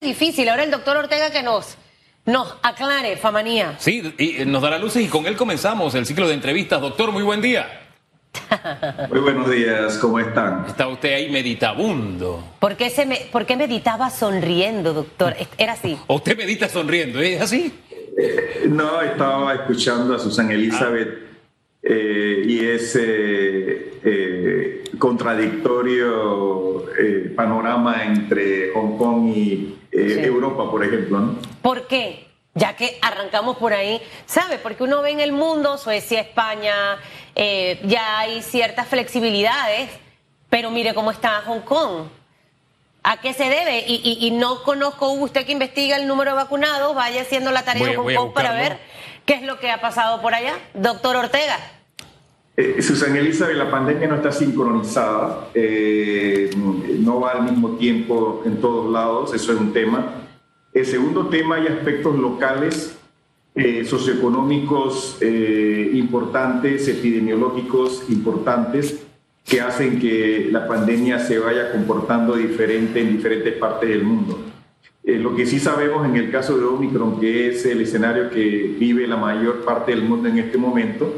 difícil. Ahora el doctor Ortega que nos, nos aclare, Famanía. Sí, y nos dará luces y con él comenzamos el ciclo de entrevistas. Doctor, muy buen día. Muy buenos días, ¿cómo están? Está usted ahí meditabundo. ¿Por qué, se me, ¿Por qué meditaba sonriendo, doctor? Era así. ¿O usted medita sonriendo? ¿Es así? Eh, no, estaba escuchando a Susan Elizabeth eh, y ese eh, contradictorio panorama entre Hong Kong y Europa, por ejemplo. ¿no? ¿Por qué? Ya que arrancamos por ahí, ¿sabe? Porque uno ve en el mundo, Suecia, España, ya hay ciertas flexibilidades, pero mire cómo está Hong Kong. ¿A qué se debe? Y, no conozco, usted que investiga el número de vacunados, vaya haciendo la tarea en Hong Kong para ver qué es lo que ha pasado por allá. Doctor Ortega. Eh, Susan Elizabeth, la pandemia no está sincronizada, eh, no va al mismo tiempo en todos lados, eso es un tema. El segundo tema, hay aspectos locales, eh, socioeconómicos importantes, epidemiológicos importantes, que hacen que la pandemia se vaya comportando diferente en diferentes partes del mundo. Eh, lo que sí sabemos en el caso de Omicron, que es el escenario que vive la mayor parte del mundo en este momento,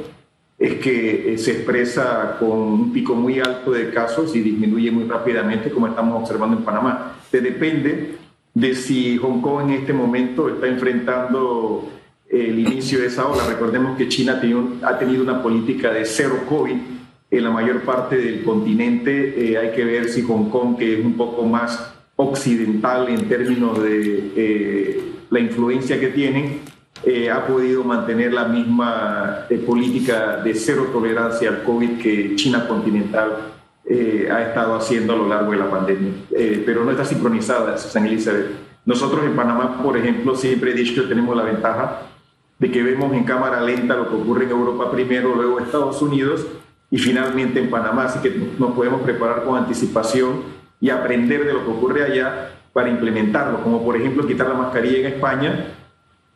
es que eh, se expresa con un pico muy alto de casos y disminuye muy rápidamente, como estamos observando en Panamá. Se depende de si Hong Kong en este momento está enfrentando el inicio de esa ola. Recordemos que China ha tenido una política de cero COVID en la mayor parte del continente. Eh, hay que ver si Hong Kong, que es un poco más occidental en términos de eh, la influencia que tienen, eh, ha podido mantener la misma política de cero tolerancia al COVID que China continental ha estado haciendo a lo largo de la pandemia. pero no está sincronizada, San Elizabeth. Nosotros en Panamá, por ejemplo, siempre he dicho que tenemos la ventaja de que vemos en cámara lenta lo que ocurre en Europa primero, luego Estados Unidos, y finalmente en Panamá, así que nos podemos preparar con anticipación y aprender de lo que ocurre allá para implementarlo, como por ejemplo quitar la mascarilla en España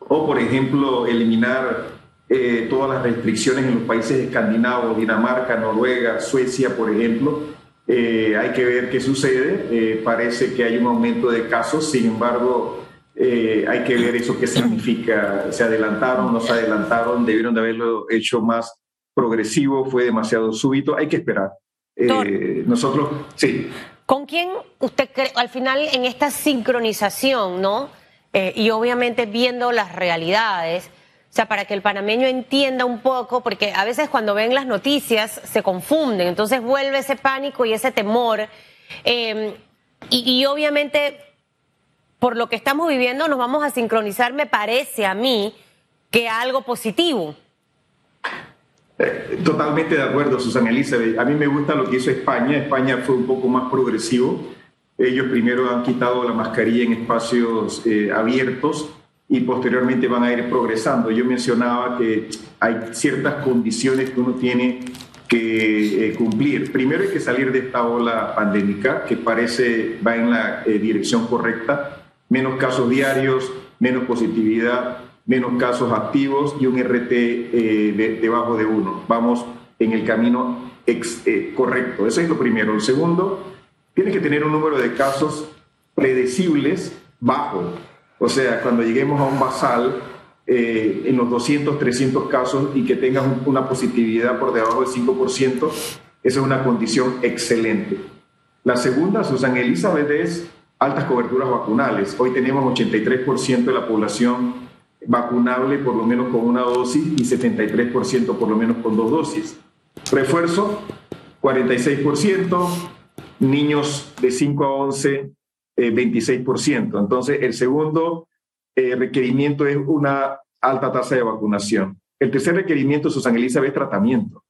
o por ejemplo eliminar eh, todas las restricciones en los países escandinavos, Dinamarca, Noruega, Suecia, por ejemplo. Eh, hay que ver qué sucede. Eh, parece que hay un aumento de casos, sin embargo, hay que ver eso qué significa. ¿Se adelantaron, no se adelantaron? ¿Debieron de haberlo hecho más progresivo, fue demasiado súbito, hay que esperar. Eh, nosotros, sí. ¿Con quién usted cree, al final en esta sincronización, ¿no? Eh, y obviamente viendo las realidades, o sea, para que el panameño entienda un poco, porque a veces cuando ven las noticias se confunden, entonces vuelve ese pánico y ese temor. Em, y, y obviamente, por lo que estamos viviendo, nos vamos a sincronizar, me parece a mí, que algo positivo. Eh, totalmente de acuerdo, Susana Elizabeth. A mí me gusta lo que hizo España. España fue un poco más progresivo. Ellos primero han quitado la mascarilla en espacios eh, abiertos y posteriormente van a ir progresando. Yo mencionaba que hay ciertas condiciones que uno tiene que eh, cumplir. Primero hay que salir de esta ola pandémica que parece va en la dirección correcta. Menos casos diarios, menos positividad, menos casos activos y un RT eh, debajo de uno. Vamos en el camino eh, correcto. Eso es lo primero. El segundo, tiene que tener un número de casos predecibles bajo. O sea, cuando lleguemos a un basal eh, en los 200, 300 casos y que tengas una positividad por debajo del 5%, esa es una condición excelente. La segunda, Susan Elizabeth, es altas coberturas vacunales. Hoy tenemos 83% de la población vacunable por lo menos con una dosis y 73% por lo menos con dos dosis. Refuerzo, 46%, niños de 5 a 11, 26%. Eh, Entonces, el segundo eh, requerimiento es una alta tasa de vacunación. El tercer requerimiento, Susan Elizabeth, es tratamiento.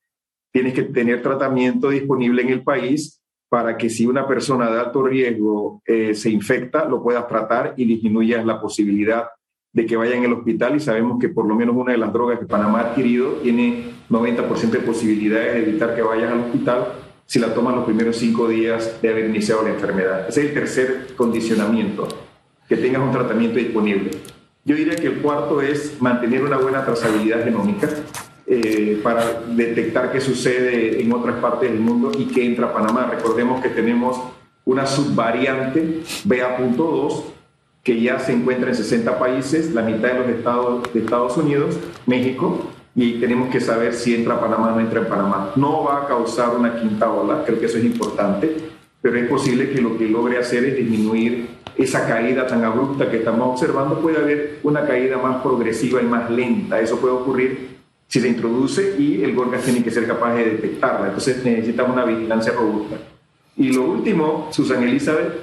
Tienes que tener tratamiento disponible en el país para que si una persona de alto riesgo eh, se infecta, lo puedas tratar y disminuyas la posibilidad de que vayan al hospital y sabemos que por lo menos una de las drogas que Panamá ha adquirido tiene 90% de posibilidades de evitar que vayan al hospital si la toman los primeros cinco días de haber iniciado la enfermedad. Ese es el tercer condicionamiento, que tengas un tratamiento disponible. Yo diría que el cuarto es mantener una buena trazabilidad genómica eh, para detectar qué sucede en otras partes del mundo y qué entra a Panamá. Recordemos que tenemos una subvariante BA.2 que ya se encuentra en 60 países, la mitad de los estados de Estados Unidos, México, y tenemos que saber si entra a Panamá o no entra en Panamá. No va a causar una quinta ola, creo que eso es importante, pero es posible que lo que logre hacer es disminuir esa caída tan abrupta que estamos observando. Puede haber una caída más progresiva y más lenta. Eso puede ocurrir si se introduce y el Gorgas tiene que ser capaz de detectarla. Entonces necesitamos una vigilancia robusta. Y lo último, Susan Elizabeth,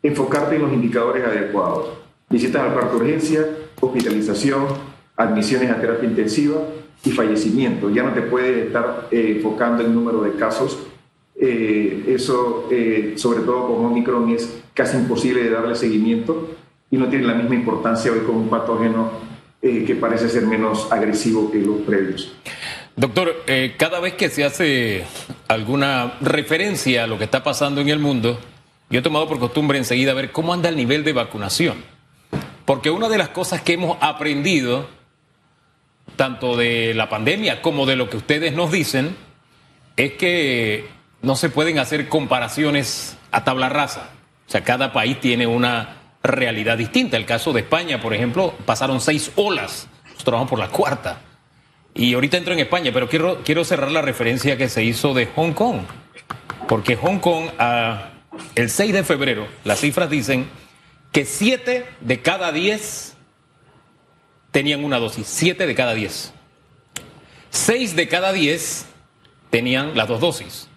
enfocarte en los indicadores adecuados. Visitas al parto urgencia, hospitalización, admisiones a terapia intensiva y fallecimiento. Ya no te puedes estar eh, enfocando en el número de casos. Eh, eso, eh, sobre todo con Omicron, es casi imposible de darle seguimiento y no tiene la misma importancia hoy con un patógeno que parece ser menos agresivo que los previos. Doctor, cada vez que se hace alguna referencia a lo que está pasando en el mundo, yo he tomado por costumbre enseguida ver cómo anda el nivel de vacunación. Porque una de las cosas que hemos aprendido, tanto de la pandemia como de lo que ustedes nos dicen, es que no se pueden hacer comparaciones a tabla rasa. O sea, cada país tiene una realidad distinta. El caso de España, por ejemplo, pasaron seis olas. Nosotros vamos por la cuarta. Y ahorita entro en España, pero quiero, quiero cerrar la referencia que se hizo de Hong Kong. Porque Hong Kong... ha el 6 de febrero, las cifras dicen que 7 de cada 10 tenían una dosis. 7 de cada 10. 6 de cada 10 tenían las dos dosis.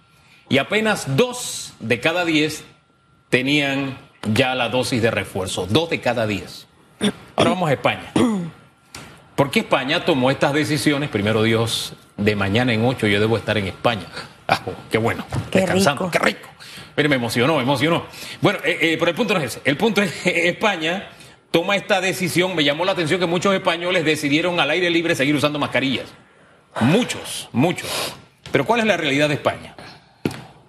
Y apenas 2 de cada 10 tenían ya la dosis de refuerzo. 2 de cada 10. Ahora vamos a España. ¿Por qué España tomó estas decisiones? Primero Dios, de mañana en 8 yo debo estar en España. Ah, oh, qué bueno. Qué descansando. Qué rico. Mire, me emocionó, me emocionó. Bueno, eh, eh, pero el punto no es ese. El punto es España toma esta decisión. Me llamó la atención que muchos españoles decidieron al aire libre seguir usando mascarillas. Muchos, muchos. Pero ¿cuál es la realidad de España?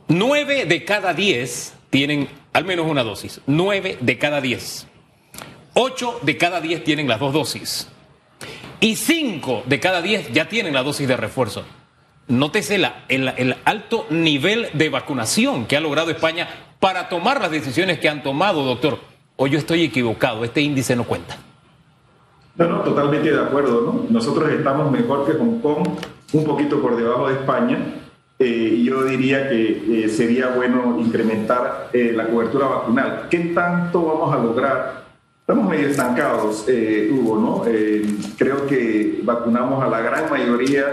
Nueve de cada diez tienen al menos una dosis. Nueve de cada diez. Ocho de cada diez tienen las dos dosis. Y cinco de cada diez ya tienen la dosis de refuerzo. Nótese el, alto nivel de vacunación que ha logrado España para tomar las decisiones que han tomado, doctor. O yo estoy equivocado, este índice no cuenta. No, no, totalmente de acuerdo. ¿no? Nosotros estamos mejor que Hong Kong, un poquito por debajo de España. Eh, yo diría que eh, sería bueno incrementar eh, la cobertura vacunal. ¿Qué tanto vamos a lograr? Estamos medio estancados, Hugo, ¿no? creo que vacunamos a la gran mayoría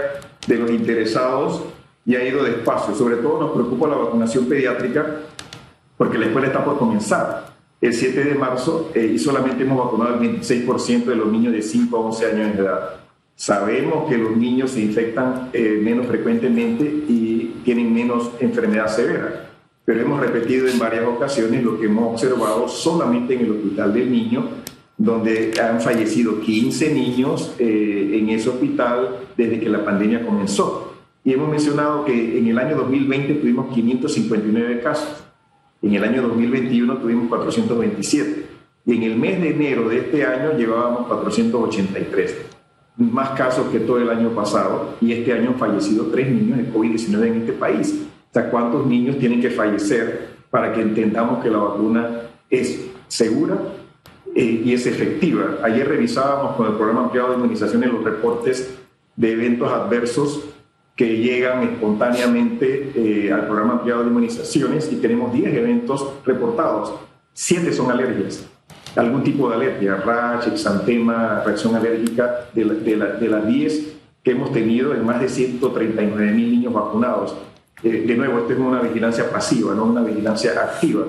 de los interesados y ha ido despacio. Sobre todo nos preocupa la vacunación pediátrica porque la escuela está por comenzar el 7 de marzo eh, y solamente hemos vacunado el 26% de los niños de 5 a 11 años de edad. Sabemos que los niños se infectan eh, menos frecuentemente y tienen menos enfermedad severa, pero hemos repetido en varias ocasiones lo que hemos observado solamente en el hospital del niño donde han fallecido 15 niños eh, en ese hospital desde que la pandemia comenzó. Y hemos mencionado que en el año 2020 tuvimos 559 casos, en el año 2021 tuvimos 427 y en el mes de enero de este año llevábamos 483. Más casos que todo el año pasado y este año han fallecido tres niños de COVID-19 en este país. O sea, ¿cuántos niños tienen que fallecer para que entendamos que la vacuna es segura eh, y es efectiva. Ayer revisábamos con el programa ampliado de inmunización en los reportes de eventos adversos que llegan espontáneamente eh, al programa ampliado de inmunizaciones y tenemos 10 eventos reportados. 7 son alergias, algún tipo de alergia, rash, exantema, reacción alérgica, de, de, las 10 que hemos tenido en más de 139 mil niños vacunados. Eh, de nuevo, esto es una vigilancia pasiva, no una vigilancia activa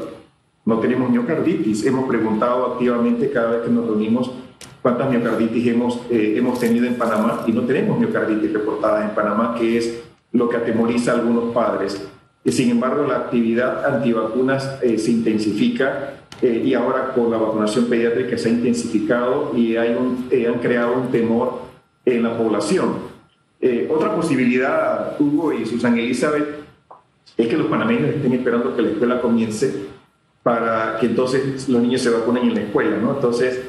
no tenemos miocarditis. Hemos preguntado activamente cada vez que nos reunimos cuántas miocarditis hemos, eh, hemos tenido en Panamá y no tenemos miocarditis reportadas en Panamá, que es lo que atemoriza a algunos padres. Sin embargo, la actividad antivacunas eh, se intensifica eh, y ahora con la vacunación pediátrica se ha intensificado y hay un, han creado un temor en la población. otra posibilidad, Hugo y Susan Elizabeth, es que los panameños estén esperando que la escuela comience para que entonces los niños se vacunen en la escuela, ¿no? Entonces,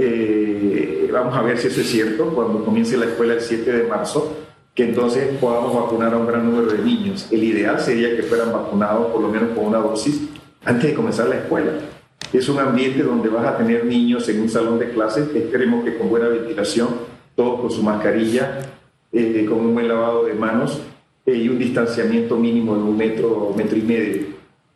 eh, vamos a ver si eso es cierto cuando comience la escuela el 7 de marzo, que entonces podamos vacunar a un gran número de niños. El ideal sería que fueran vacunados por lo menos con una dosis antes de comenzar la escuela. Es un ambiente donde vas a tener niños en un salón de clases, esperemos que con buena ventilación, todos con su mascarilla, eh, con un buen lavado de manos eh, y un distanciamiento mínimo de un metro, metro y medio.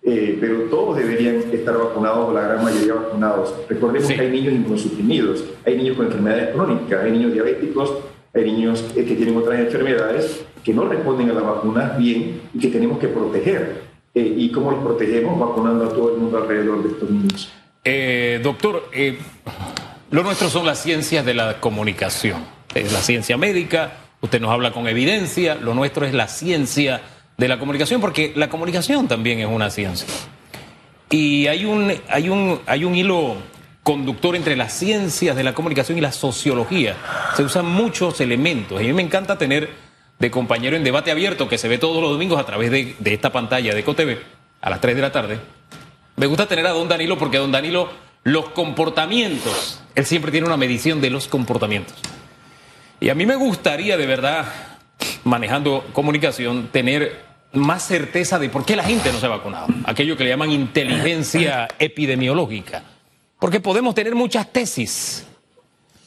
Eh, pero todos deberían estar vacunados, o la gran mayoría vacunados. Recordemos que hay niños inmunosuprimidos, hay niños con enfermedades crónicas, hay niños diabéticos, hay niños que tienen otras enfermedades que no responden a las vacunas bien y que tenemos que proteger. ¿Y cómo los protegemos? Vacunando a todo el mundo alrededor de estos niños. doctor, lo nuestro son las ciencias de la comunicación, es la ciencia médica, Usted nos habla con evidencia, lo nuestro es la ciencia de la comunicación, porque la comunicación también es una ciencia. Y hay un, hay un, hay un hilo conductor entre las ciencias de la comunicación y la sociología. Se usan muchos elementos. A mí me encanta tener de compañero en debate abierto que se ve todos los domingos a través de, de esta pantalla de EcoTV a las 3 de la tarde. Me gusta tener a don Danilo porque don Danilo, los comportamientos, él siempre tiene una medición de los comportamientos. Y a mí me gustaría de verdad, manejando comunicación, tener más certeza de por qué la gente no se ha vacunado. Aquello que le llaman inteligencia epidemiológica. Porque podemos tener muchas tesis,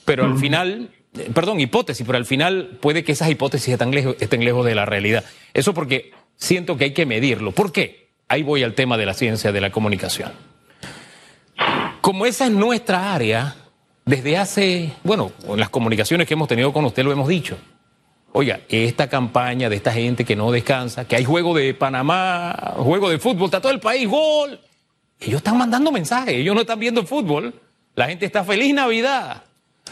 pero al final, eh, perdón, hipótesis, pero al final puede que esas hipótesis estén lejos, estén lejos de la realidad. Eso porque siento que hay que medirlo. ¿Por qué? Ahí voy al tema de la ciencia de la comunicación. Como esa es nuestra área, desde hace, bueno, en las comunicaciones que hemos tenido con usted lo hemos dicho. Oiga, esta campaña de esta gente que no descansa, que hay juego de Panamá, juego de fútbol, está todo el país, gol. Ellos están mandando mensajes, ellos no están viendo fútbol. La gente está feliz Navidad.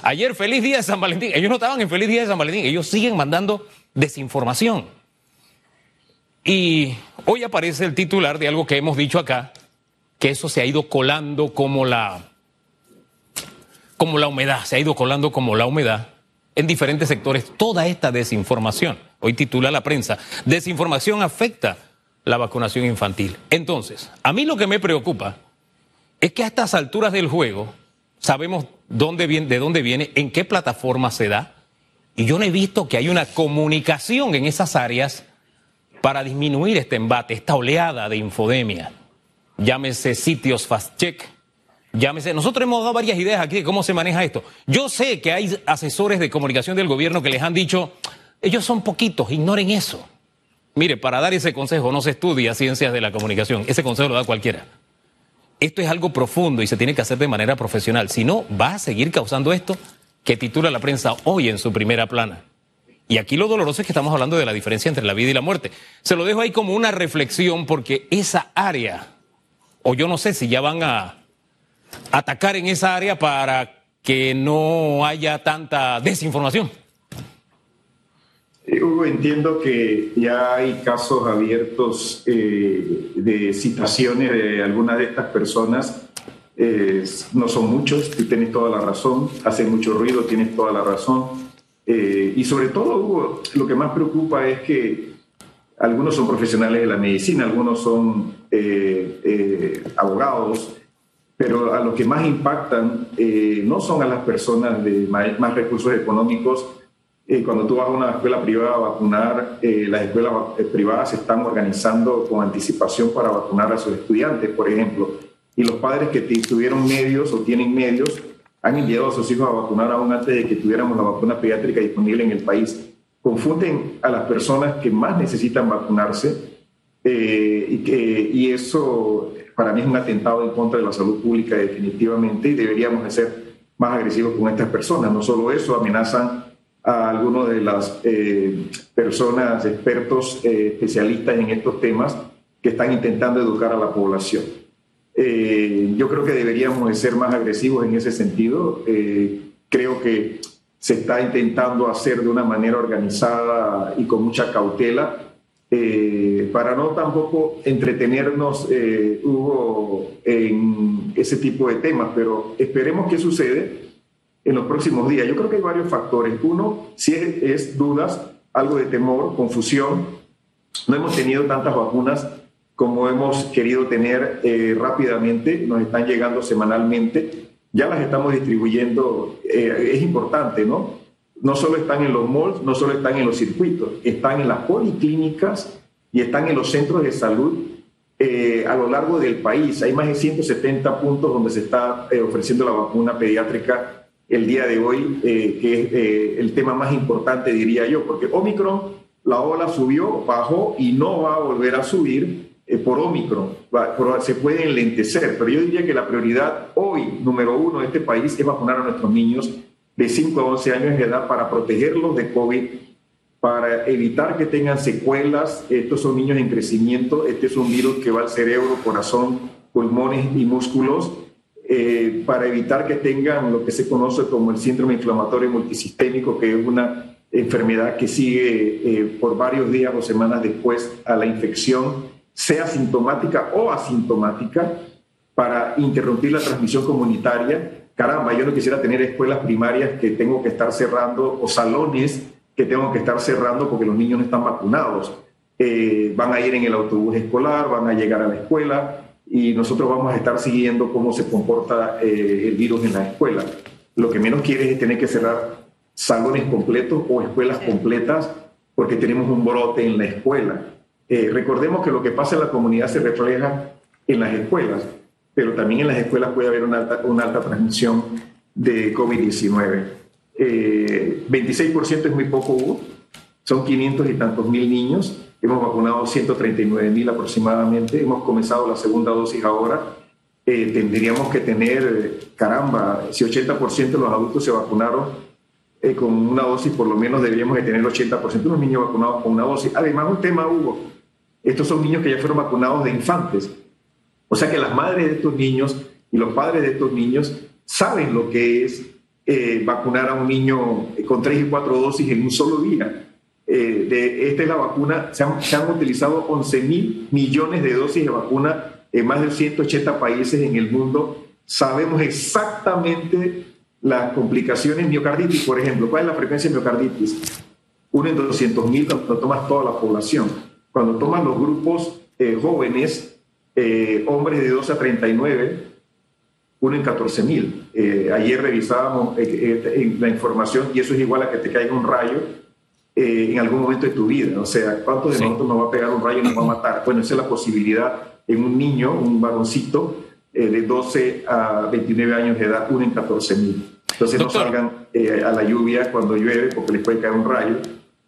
Ayer feliz día de San Valentín. Ellos no estaban en feliz día de San Valentín, ellos siguen mandando desinformación. Y hoy aparece el titular de algo que hemos dicho acá, que eso se ha ido colando como la como la humedad, se ha ido colando como la humedad en diferentes sectores toda esta desinformación. Hoy titula la prensa, desinformación afecta la vacunación infantil. Entonces, a mí lo que me preocupa es que a estas alturas del juego sabemos dónde viene, de dónde viene, en qué plataforma se da, y yo no he visto que hay una comunicación en esas áreas para disminuir este embate, esta oleada de infodemia. Llámese sitios fast check, Llámese, nosotros hemos dado varias ideas aquí de cómo se maneja esto. Yo sé que hay asesores de comunicación del gobierno que les han dicho, ellos son poquitos, ignoren eso. Mire, para dar ese consejo no se estudia ciencias de la comunicación, ese consejo lo da cualquiera. Esto es algo profundo y se tiene que hacer de manera profesional. Si no, va a seguir causando esto que titula la prensa hoy en su primera plana. Y aquí lo doloroso es que estamos hablando de la diferencia entre la vida y la muerte. Se lo dejo ahí como una reflexión porque esa área, o yo no sé si ya van a atacar en esa área para que no haya tanta desinformación? Eh, Hugo, entiendo que ya hay casos abiertos eh, de citaciones de algunas de estas personas. Eh, no son muchos, tú tienes toda la razón, hacen mucho ruido, tienes toda la razón. y sobre todo, Hugo, lo que más preocupa es que algunos son profesionales de la medicina, algunos son abogados, pero a los que más impactan eh, no son a las personas de más, recursos económicos. Eh, cuando tú vas a una escuela privada a vacunar, eh, las escuelas privadas se están organizando con anticipación para vacunar a sus estudiantes, por ejemplo. Y los padres que tuvieron medios o tienen medios han enviado a sus hijos a vacunar aún antes de que tuviéramos la vacuna pediátrica disponible en el país. Confunden a las personas que más necesitan vacunarse y, que, y eso para mí es un atentado en contra de la salud pública definitivamente y deberíamos de ser más agresivos con estas personas. No solo eso, amenazan a algunos de las eh, personas, expertos, eh, especialistas en estos temas que están intentando educar a la población. Eh, yo creo que deberíamos de ser más agresivos en ese sentido. creo que se está intentando hacer de una manera organizada y con mucha cautela eh, para no tampoco entretenernos, eh, Hugo, en ese tipo de temas, pero esperemos qué sucede en los próximos días. Yo creo que hay varios factores. Uno, si es, dudas, algo de temor, confusión. No hemos tenido tantas vacunas como hemos querido tener eh, rápidamente, nos están llegando semanalmente, ya las estamos distribuyendo, eh, es importante, ¿no? no solo están en los malls, no solo están en los circuitos, están en las policlínicas y están en los centros de salud eh, a lo largo del país. Hay más de 170 puntos donde se está ofreciendo la vacuna pediátrica el día de hoy, que es el tema más importante, diría yo, porque Omicron, la ola subió, bajó y no va a volver a subir eh, por Omicron, se puede enlentecer, pero yo diría que la prioridad hoy, número uno de este país, es vacunar a nuestros niños de 5 a 11 años de edad para protegerlos de COVID, para evitar que tengan secuelas. Estos son niños en crecimiento, este es un virus que va al cerebro, corazón, pulmones y músculos, eh, para evitar que tengan lo que se conoce como el síndrome inflamatorio multisistémico, que es una enfermedad que sigue eh, por varios días o semanas después a la infección sea sintomática o asintomática, para interrumpir la transmisión comunitaria. Caramba, yo no quisiera tener escuelas primarias que tengo que estar cerrando o salones que tengo que estar cerrando porque los niños no están vacunados. Eh, van a ir en el autobús escolar, van a llegar a la escuela y nosotros vamos a estar siguiendo cómo se comporta eh, el virus en la escuela. Lo que menos quieres es tener que cerrar salones completos o escuelas completas porque tenemos un brote en la escuela. Eh, recordemos que lo que pasa en la comunidad se refleja en las escuelas, pero también en las escuelas puede haber una alta, una alta transmisión de COVID-19. 26% eh, es muy poco, Hugo. Son 500 y tantos mil niños. Hemos vacunado 139 mil aproximadamente. Hemos comenzado la segunda dosis ahora. Eh, tendríamos que tener, caramba, si 80% de los adultos se vacunaron con una dosis, por lo menos deberíamos de tener 80% de los niños vacunados con una dosis. Además, un tema, Hugo, estos son niños que ya fueron vacunados de infantes. O sea que las madres de estos niños y los padres de estos niños saben lo que es eh, vacunar a un niño con tres y cuatro dosis en un solo día. Eh, de, esta es la vacuna, se han, utilizado 11 mil millones de dosis de vacuna en más de 180 países en el mundo. Sabemos exactamente las complicaciones miocarditis, por ejemplo. ¿Cuál es la frecuencia de miocarditis? Uno en 200 mil cuando tomas toda la población. Cuando toman los grupos eh, jóvenes, eh, hombres de 12 a 39, uno en 14 mil. Eh, ayer revisábamos la información y eso es igual a que te caiga un rayo en algún momento de tu vida. O sea, ¿cuántos de nosotros nos va a pegar un rayo y nos va a matar? Bueno, esa es la posibilidad en un niño, un varoncito de 12 a 29 años de edad, uno en 14 mil. Entonces no salgan a la lluvia cuando llueve porque les puede caer un rayo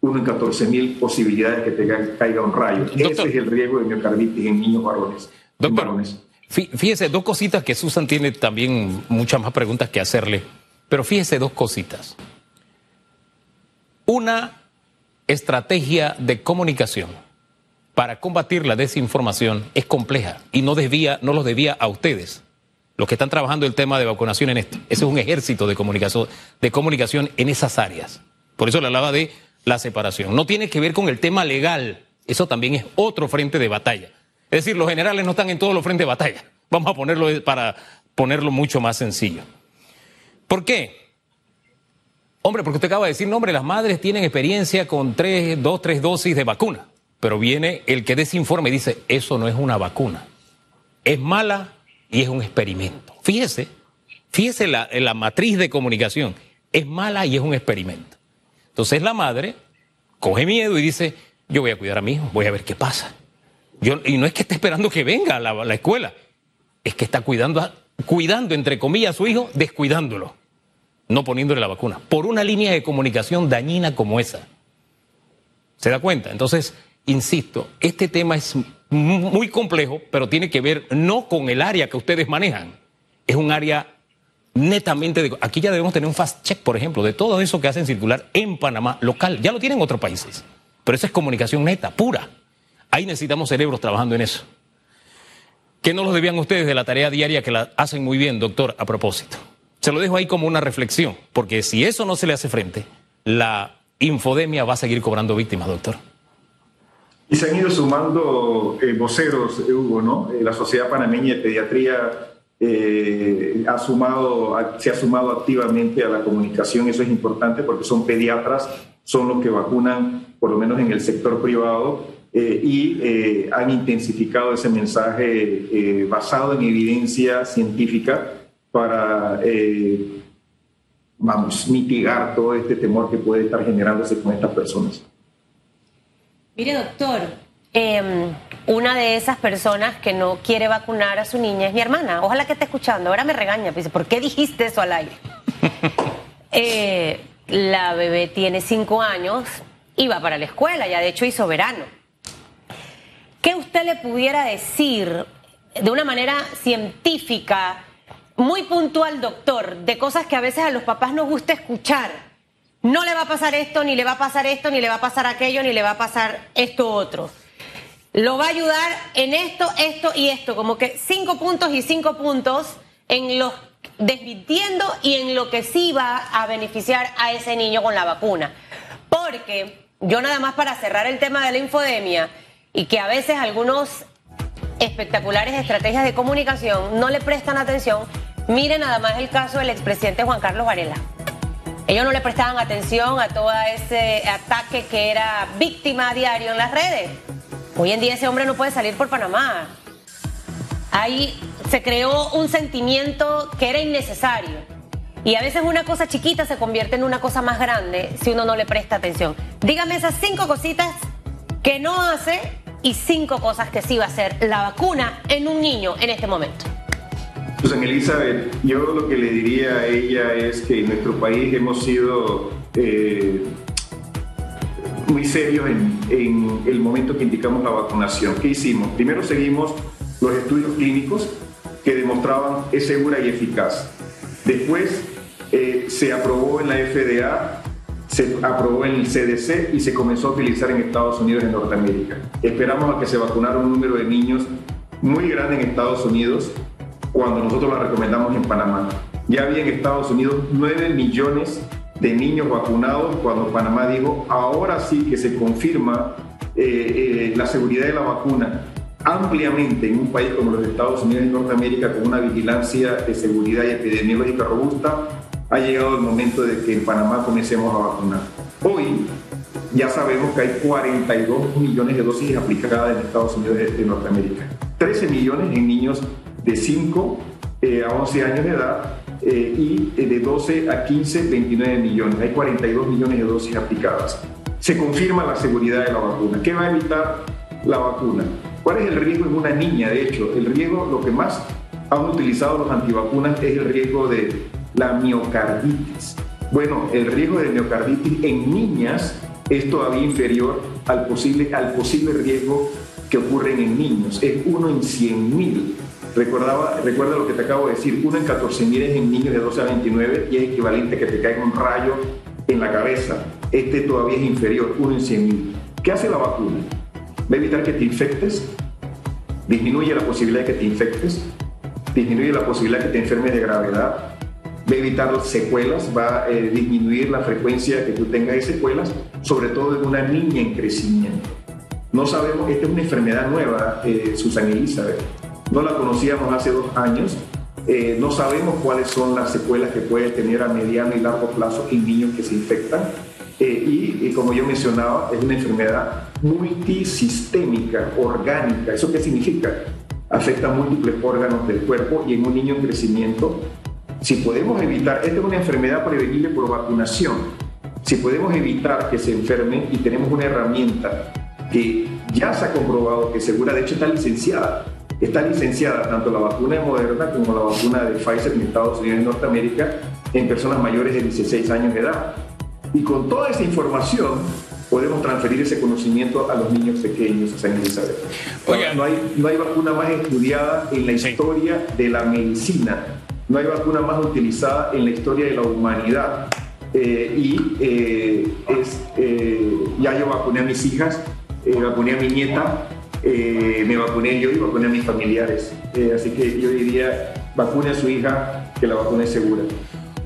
uno en 14 mil posibilidades de que te caiga un rayo. Ese es el riesgo de miocarditis en niños varones. Doctor, fíjese, dos cositas que Susan tiene también muchas más preguntas que hacerle, pero fíjese dos cositas. Una estrategia de comunicación para combatir la desinformación es compleja y no desvía, no los debía a ustedes, los que están trabajando el tema de vacunación en esto. Ese es un ejército de comunicación, de comunicación en esas áreas. Por eso le hablaba de la separación. No tiene que ver con el tema legal. Eso también es otro frente de batalla. Es decir, los generales no están en todos los frentes de batalla. Vamos a ponerlo para ponerlo mucho más sencillo. ¿Por qué? Hombre, porque usted acaba de decir, no, hombre, las madres tienen experiencia con tres, dos, tres dosis de vacuna. Pero viene el que desinforme y dice, eso no es una vacuna. Es mala y es un experimento. Fíjese, fíjese la, la matriz de comunicación. Es mala y es un experimento. Entonces la madre coge miedo y dice, yo voy a cuidar a mi hijo, voy a ver qué pasa. Yo, y no es que esté esperando que venga a la, escuela, es que está cuidando, cuidando, entre comillas, a su hijo, descuidándolo, no poniéndole la vacuna, por una línea de comunicación dañina como esa. ¿Se da cuenta? Entonces, insisto, este tema es muy complejo, pero tiene que ver no con el área que ustedes manejan, es un área netamente aquí ya debemos tener un fast check, por ejemplo, de todo eso que hacen circular en Panamá local. Ya lo tienen otros países, pero esa es comunicación neta, pura. Ahí necesitamos cerebros trabajando en eso. ¿Qué no los debían ustedes de la tarea diaria que la hacen muy bien, doctor, a propósito? Se lo dejo ahí como una reflexión, porque si eso no se le hace frente, la infodemia va a seguir cobrando víctimas, doctor. Y se han ido sumando eh, voceros, Hugo, ¿no? Eh, la Sociedad Panameña de Pediatría eh, ha sumado, se ha sumado activamente a la comunicación, eso es importante porque son pediatras, son los que vacunan, por lo menos en el sector privado, eh, y eh, han intensificado ese mensaje basado en evidencia científica para, vamos, mitigar todo este temor que puede estar generándose con estas personas. Mire, doctor, em, una de esas personas que no quiere vacunar a su niña es mi hermana. Ojalá que esté escuchando. Ahora me regaña. Dice, ¿por qué dijiste eso al aire? Eh, la bebé tiene cinco años y va para la escuela. Ya de hecho hizo verano. ¿Qué usted le pudiera decir de una manera científica, muy puntual, doctor, de cosas que a veces a los papás nos gusta escuchar? No le va a pasar esto, ni le va a pasar esto, ni le va a pasar aquello, ni le va a pasar esto otro lo va a ayudar en esto, esto y esto, como que cinco puntos y cinco puntos en los desmintiendo y en lo que sí va a beneficiar a ese niño con la vacuna. Porque yo nada más para cerrar el tema de la infodemia y que a veces algunos espectaculares estrategias de comunicación no le prestan atención, miren nada más el caso del expresidente Juan Carlos Varela. Ellos no le prestaban atención a todo ese ataque que era víctima a diario en las redes. Hoy en día ese hombre no puede salir por Panamá. Ahí se creó un sentimiento que era innecesario. Y a veces una cosa chiquita se convierte en una cosa más grande si uno no le presta atención. Dígame esas cinco cositas que no hace y cinco cosas que sí va a hacer la vacuna en un niño en este momento. Susan Elizabeth, yo lo que le diría a ella es que en nuestro país hemos sido eh, muy serios en, en, el momento que indicamos la vacunación. ¿Qué hicimos? Primero seguimos los estudios clínicos que demostraban es segura y eficaz. Después eh, se aprobó en la FDA, se aprobó en el CDC y se comenzó a utilizar en Estados Unidos y en Norteamérica. Esperamos a que se vacunara un número de niños muy grande en Estados Unidos cuando nosotros la recomendamos en Panamá. Ya había en Estados Unidos 9 millones de niños vacunados cuando Panamá dijo, ahora sí que se confirma eh, eh, la seguridad de la vacuna ampliamente en un país como los Estados Unidos y Norteamérica con una vigilancia de seguridad y epidemiológica robusta, ha llegado el momento de que en Panamá comencemos a vacunar. Hoy ya sabemos que hay 42 millones de dosis aplicadas en Estados Unidos y Norteamérica, 13 millones en niños de 5 eh, a 11 años de edad eh, y eh, de 12 a 15, 29 millones. Hay 42 millones de dosis aplicadas. Se confirma la seguridad de la vacuna. ¿Qué va a evitar la vacuna? ¿Cuál es el riesgo en una niña? De hecho, el riesgo, lo que más han utilizado los antivacunas es el riesgo de la miocarditis. Bueno, el riesgo de miocarditis en niñas es todavía inferior al posible, al posible riesgo que ocurre en niños. Es uno en 100 mil. Recordaba, recuerda lo que te acabo de decir, uno en 14 mil es en niños de 12 a 29 y es equivalente a que te caiga un rayo en la cabeza. Este todavía es inferior, uno en 100 mil. ¿Qué hace la vacuna? Va a evitar que te infectes, disminuye la posibilidad de que te infectes, disminuye la posibilidad de que te enfermes de gravedad, va a evitar secuelas, va a eh, disminuir la frecuencia que tú tengas de secuelas, sobre todo en una niña en crecimiento. No sabemos, esta es una enfermedad nueva, eh, Susan Elizabeth no la conocíamos hace dos años. Eh, no sabemos cuáles son las secuelas que puede tener a mediano y largo plazo en niños que se infectan. Eh, y, como yo mencionaba, es una enfermedad multisistémica, orgánica. ¿Eso qué significa? Afecta múltiples órganos del cuerpo y en un niño en crecimiento. Si podemos evitar, esta es una enfermedad prevenible por vacunación. Si podemos evitar que se enfermen y tenemos una herramienta que ya se ha comprobado que segura, de hecho está licenciada, Está licenciada tanto la vacuna de Moderna como la vacuna de Pfizer en Estados Unidos y Norteamérica en personas mayores de 16 años de edad. Y con toda esa información podemos transferir ese conocimiento a los niños pequeños a San Elizabeth. No, hay, no hay vacuna más estudiada en la historia de la medicina, no hay vacuna más utilizada en la historia de la humanidad. Eh, y eh, es, eh, ya yo vacuné a mis hijas, vacuné a mi nieta, eh, me vacuné yo y vacuné a mis familiares. Eh, así que yo diría, vacune a su hija, que la vacuna es segura.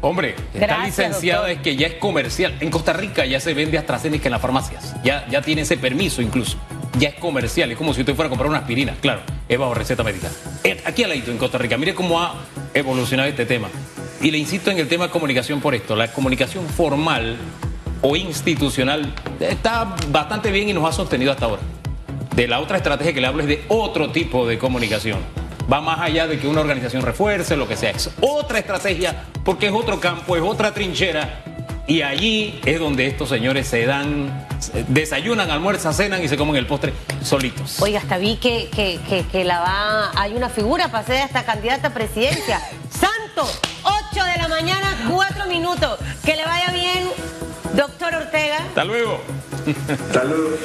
Hombre, está licenciada, es que ya es comercial. En Costa Rica ya se vende AstraZeneca en las farmacias. Ya, ya tiene ese permiso incluso. Ya es comercial. Es como si usted fuera a comprar una aspirina. Claro, es bajo receta médica. Eh, aquí al ladito en Costa Rica. Mire cómo ha evolucionado este tema. Y le insisto en el tema de comunicación por esto. La comunicación formal o institucional está bastante bien y nos ha sostenido hasta ahora de la otra estrategia que le hablo es de otro tipo de comunicación. Va más allá de que una organización refuerce, lo que sea. Es otra estrategia porque es otro campo, es otra trinchera Y allí es donde estos señores se dan, desayunan, almuerzan, cenan y se comen el postre solitos. Oiga, hasta vi que, que, que, que la va, hay una figura para ser esta candidata a presidencia. Santo, 8 de la mañana, 4 minutos. Que le vaya bien, doctor Ortega. Hasta luego. Saludos.